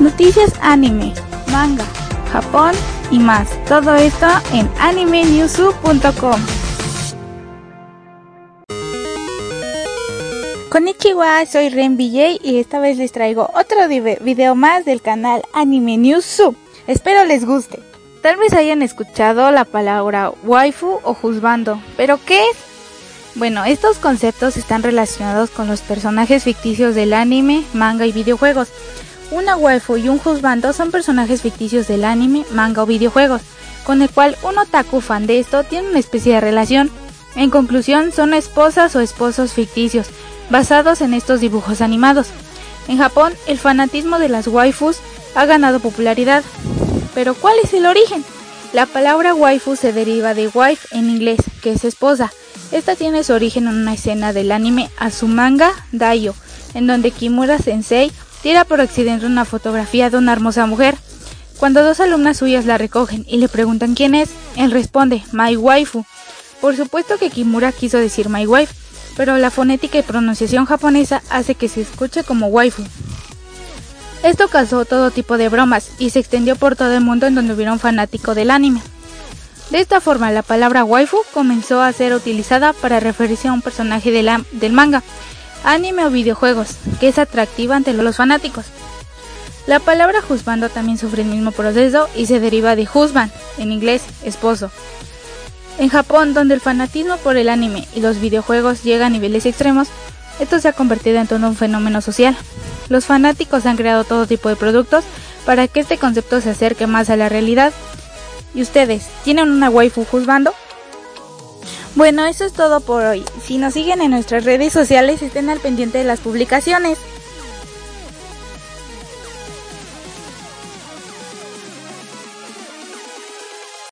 Noticias anime, manga, Japón y más. Todo esto en animenewsu.com. Konnichiwa, soy Ren BJ y esta vez les traigo otro video más del canal Anime News Espero les guste. Tal vez hayan escuchado la palabra waifu o juzbando, pero ¿qué es? Bueno, estos conceptos están relacionados con los personajes ficticios del anime, manga y videojuegos. Una waifu y un juzbando son personajes ficticios del anime, manga o videojuegos, con el cual un otaku fan de esto tiene una especie de relación. En conclusión, son esposas o esposos ficticios, basados en estos dibujos animados. En Japón, el fanatismo de las waifus ha ganado popularidad. Pero ¿cuál es el origen? La palabra waifu se deriva de wife en inglés, que es esposa. Esta tiene su origen en una escena del anime Azumanga Daioh, en donde Kimura Sensei tira por accidente una fotografía de una hermosa mujer. Cuando dos alumnas suyas la recogen y le preguntan quién es, él responde, my waifu. Por supuesto que Kimura quiso decir my wife, pero la fonética y pronunciación japonesa hace que se escuche como waifu. Esto causó todo tipo de bromas y se extendió por todo el mundo en donde hubiera un fanático del anime. De esta forma, la palabra waifu comenzó a ser utilizada para referirse a un personaje del manga, anime o videojuegos, que es atractiva ante los fanáticos. La palabra juzbando también sufre el mismo proceso y se deriva de husband, en inglés esposo, en Japón, donde el fanatismo por el anime y los videojuegos llega a niveles extremos, esto se ha convertido en todo un fenómeno social. Los fanáticos han creado todo tipo de productos para que este concepto se acerque más a la realidad. ¿Y ustedes, tienen una waifu juzgando? Bueno, eso es todo por hoy. Si nos siguen en nuestras redes sociales, estén al pendiente de las publicaciones.